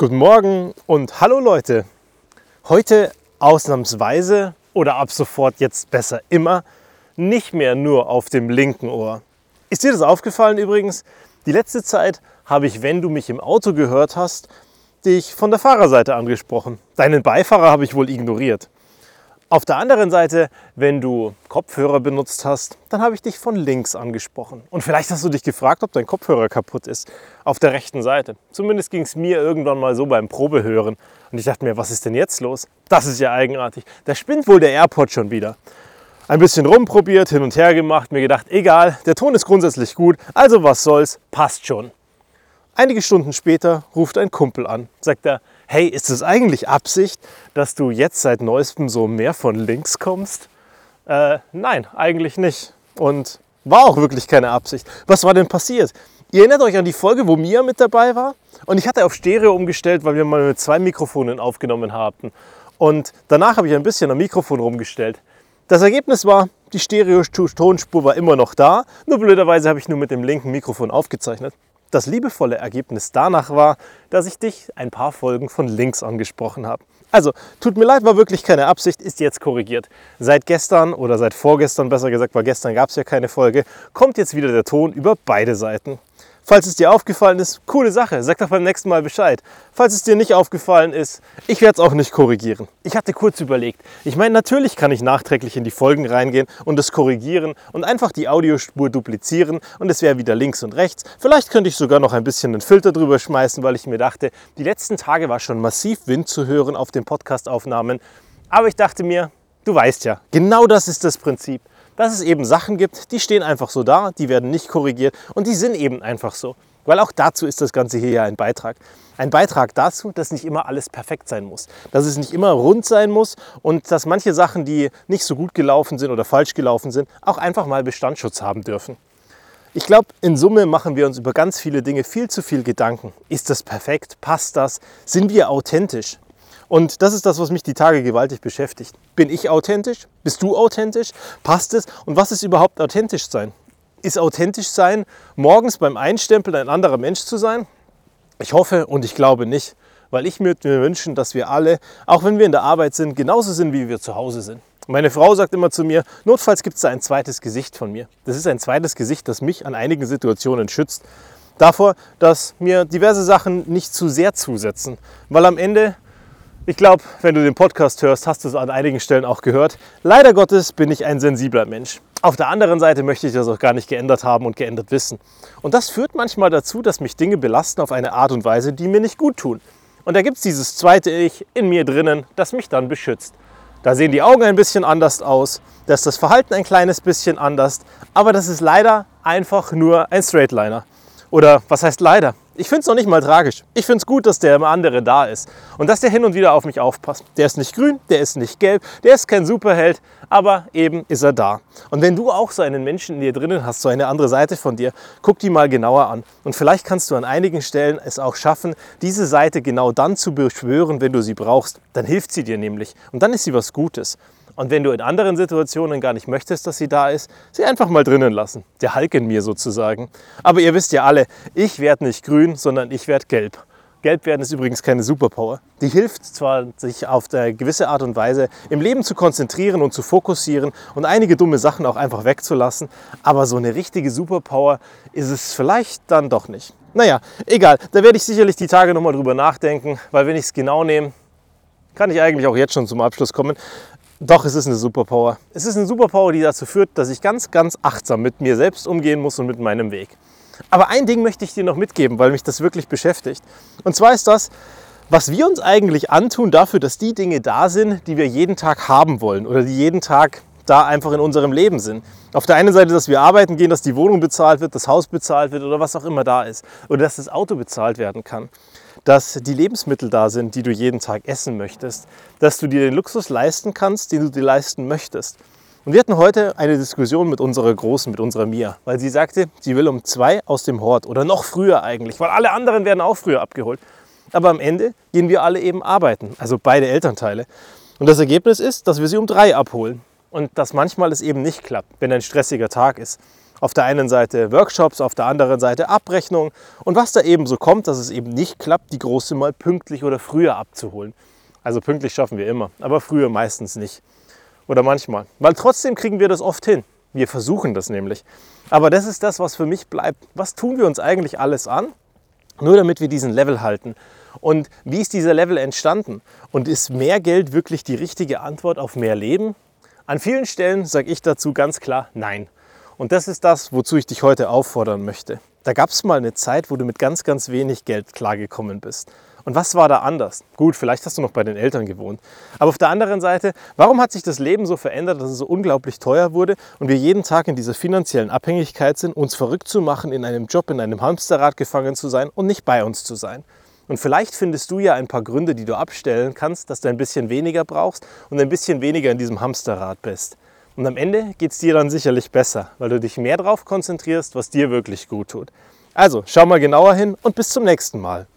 Guten Morgen und hallo Leute. Heute ausnahmsweise oder ab sofort jetzt besser immer nicht mehr nur auf dem linken Ohr. Ist dir das aufgefallen übrigens? Die letzte Zeit habe ich, wenn du mich im Auto gehört hast, dich von der Fahrerseite angesprochen. Deinen Beifahrer habe ich wohl ignoriert. Auf der anderen Seite, wenn du Kopfhörer benutzt hast, dann habe ich dich von links angesprochen. Und vielleicht hast du dich gefragt, ob dein Kopfhörer kaputt ist. Auf der rechten Seite. Zumindest ging es mir irgendwann mal so beim Probehören. Und ich dachte mir, was ist denn jetzt los? Das ist ja eigenartig. Da spinnt wohl der AirPod schon wieder. Ein bisschen rumprobiert, hin und her gemacht, mir gedacht, egal, der Ton ist grundsätzlich gut, also was soll's, passt schon. Einige Stunden später ruft ein Kumpel an, sagt er, hey, ist es eigentlich Absicht, dass du jetzt seit neuestem so mehr von links kommst? Äh, nein, eigentlich nicht. Und war auch wirklich keine Absicht. Was war denn passiert? Ihr erinnert euch an die Folge, wo Mia mit dabei war? Und ich hatte auf Stereo umgestellt, weil wir mal mit zwei Mikrofonen aufgenommen hatten. Und danach habe ich ein bisschen am Mikrofon rumgestellt. Das Ergebnis war, die Stereo-Tonspur war immer noch da, nur blöderweise habe ich nur mit dem linken Mikrofon aufgezeichnet. Das liebevolle Ergebnis danach war, dass ich dich ein paar Folgen von links angesprochen habe. Also, tut mir leid, war wirklich keine Absicht, ist jetzt korrigiert. Seit gestern oder seit vorgestern, besser gesagt, weil gestern gab es ja keine Folge, kommt jetzt wieder der Ton über beide Seiten. Falls es dir aufgefallen ist, coole Sache, sag doch beim nächsten Mal Bescheid. Falls es dir nicht aufgefallen ist, ich werde es auch nicht korrigieren. Ich hatte kurz überlegt. Ich meine, natürlich kann ich nachträglich in die Folgen reingehen und es korrigieren und einfach die Audiospur duplizieren und es wäre wieder links und rechts. Vielleicht könnte ich sogar noch ein bisschen einen Filter drüber schmeißen, weil ich mir dachte, die letzten Tage war schon massiv Wind zu hören auf den Podcastaufnahmen. Aber ich dachte mir, du weißt ja, genau das ist das Prinzip dass es eben Sachen gibt, die stehen einfach so da, die werden nicht korrigiert und die sind eben einfach so. Weil auch dazu ist das Ganze hier ja ein Beitrag. Ein Beitrag dazu, dass nicht immer alles perfekt sein muss. Dass es nicht immer rund sein muss und dass manche Sachen, die nicht so gut gelaufen sind oder falsch gelaufen sind, auch einfach mal Bestandsschutz haben dürfen. Ich glaube, in Summe machen wir uns über ganz viele Dinge viel zu viel Gedanken. Ist das perfekt? Passt das? Sind wir authentisch? Und das ist das, was mich die Tage gewaltig beschäftigt. Bin ich authentisch? Bist du authentisch? Passt es? Und was ist überhaupt authentisch sein? Ist authentisch sein, morgens beim Einstempeln ein anderer Mensch zu sein? Ich hoffe und ich glaube nicht, weil ich mir wünschen, dass wir alle, auch wenn wir in der Arbeit sind, genauso sind, wie wir zu Hause sind. Meine Frau sagt immer zu mir, notfalls gibt es da ein zweites Gesicht von mir. Das ist ein zweites Gesicht, das mich an einigen Situationen schützt. Davor, dass mir diverse Sachen nicht zu sehr zusetzen. Weil am Ende ich glaube, wenn du den Podcast hörst, hast du es an einigen Stellen auch gehört. Leider Gottes bin ich ein sensibler Mensch. Auf der anderen Seite möchte ich das auch gar nicht geändert haben und geändert wissen. Und das führt manchmal dazu, dass mich Dinge belasten auf eine Art und Weise, die mir nicht gut tun. Und da gibt es dieses zweite Ich in mir drinnen, das mich dann beschützt. Da sehen die Augen ein bisschen anders aus, da ist das Verhalten ein kleines bisschen anders, aber das ist leider einfach nur ein Straightliner. Oder was heißt leider? Ich finde es noch nicht mal tragisch. Ich finde es gut, dass der andere da ist und dass der hin und wieder auf mich aufpasst. Der ist nicht grün, der ist nicht gelb, der ist kein Superheld, aber eben ist er da. Und wenn du auch so einen Menschen in dir drinnen hast, so eine andere Seite von dir, guck die mal genauer an. Und vielleicht kannst du an einigen Stellen es auch schaffen, diese Seite genau dann zu beschwören, wenn du sie brauchst. Dann hilft sie dir nämlich und dann ist sie was Gutes. Und wenn du in anderen Situationen gar nicht möchtest, dass sie da ist, sie einfach mal drinnen lassen. Der Hulk in mir sozusagen. Aber ihr wisst ja alle, ich werde nicht grün, sondern ich werde gelb. Gelb werden ist übrigens keine Superpower. Die hilft zwar, sich auf eine gewisse Art und Weise im Leben zu konzentrieren und zu fokussieren und einige dumme Sachen auch einfach wegzulassen, aber so eine richtige Superpower ist es vielleicht dann doch nicht. Naja, egal, da werde ich sicherlich die Tage nochmal drüber nachdenken, weil wenn ich es genau nehme, kann ich eigentlich auch jetzt schon zum Abschluss kommen. Doch, es ist eine Superpower. Es ist eine Superpower, die dazu führt, dass ich ganz, ganz achtsam mit mir selbst umgehen muss und mit meinem Weg. Aber ein Ding möchte ich dir noch mitgeben, weil mich das wirklich beschäftigt. Und zwar ist das, was wir uns eigentlich antun dafür, dass die Dinge da sind, die wir jeden Tag haben wollen oder die jeden Tag da einfach in unserem Leben sind. Auf der einen Seite, dass wir arbeiten gehen, dass die Wohnung bezahlt wird, das Haus bezahlt wird oder was auch immer da ist. Oder dass das Auto bezahlt werden kann dass die Lebensmittel da sind, die du jeden Tag essen möchtest, dass du dir den Luxus leisten kannst, den du dir leisten möchtest. Und wir hatten heute eine Diskussion mit unserer Großen, mit unserer Mia, weil sie sagte, sie will um zwei aus dem Hort oder noch früher eigentlich, weil alle anderen werden auch früher abgeholt. Aber am Ende gehen wir alle eben arbeiten, also beide Elternteile. Und das Ergebnis ist, dass wir sie um drei abholen und dass manchmal es eben nicht klappt, wenn ein stressiger Tag ist. Auf der einen Seite Workshops, auf der anderen Seite Abrechnung und was da eben so kommt, dass es eben nicht klappt, die große mal pünktlich oder früher abzuholen. Also pünktlich schaffen wir immer, aber früher meistens nicht. Oder manchmal. Weil trotzdem kriegen wir das oft hin. Wir versuchen das nämlich. Aber das ist das, was für mich bleibt. Was tun wir uns eigentlich alles an? Nur damit wir diesen Level halten. Und wie ist dieser Level entstanden? Und ist mehr Geld wirklich die richtige Antwort auf mehr Leben? An vielen Stellen sage ich dazu ganz klar Nein. Und das ist das, wozu ich dich heute auffordern möchte. Da gab es mal eine Zeit, wo du mit ganz, ganz wenig Geld klargekommen bist. Und was war da anders? Gut, vielleicht hast du noch bei den Eltern gewohnt. Aber auf der anderen Seite, warum hat sich das Leben so verändert, dass es so unglaublich teuer wurde und wir jeden Tag in dieser finanziellen Abhängigkeit sind, uns verrückt zu machen, in einem Job, in einem Hamsterrad gefangen zu sein und nicht bei uns zu sein? Und vielleicht findest du ja ein paar Gründe, die du abstellen kannst, dass du ein bisschen weniger brauchst und ein bisschen weniger in diesem Hamsterrad bist. Und am Ende geht es dir dann sicherlich besser, weil du dich mehr darauf konzentrierst, was dir wirklich gut tut. Also schau mal genauer hin und bis zum nächsten Mal.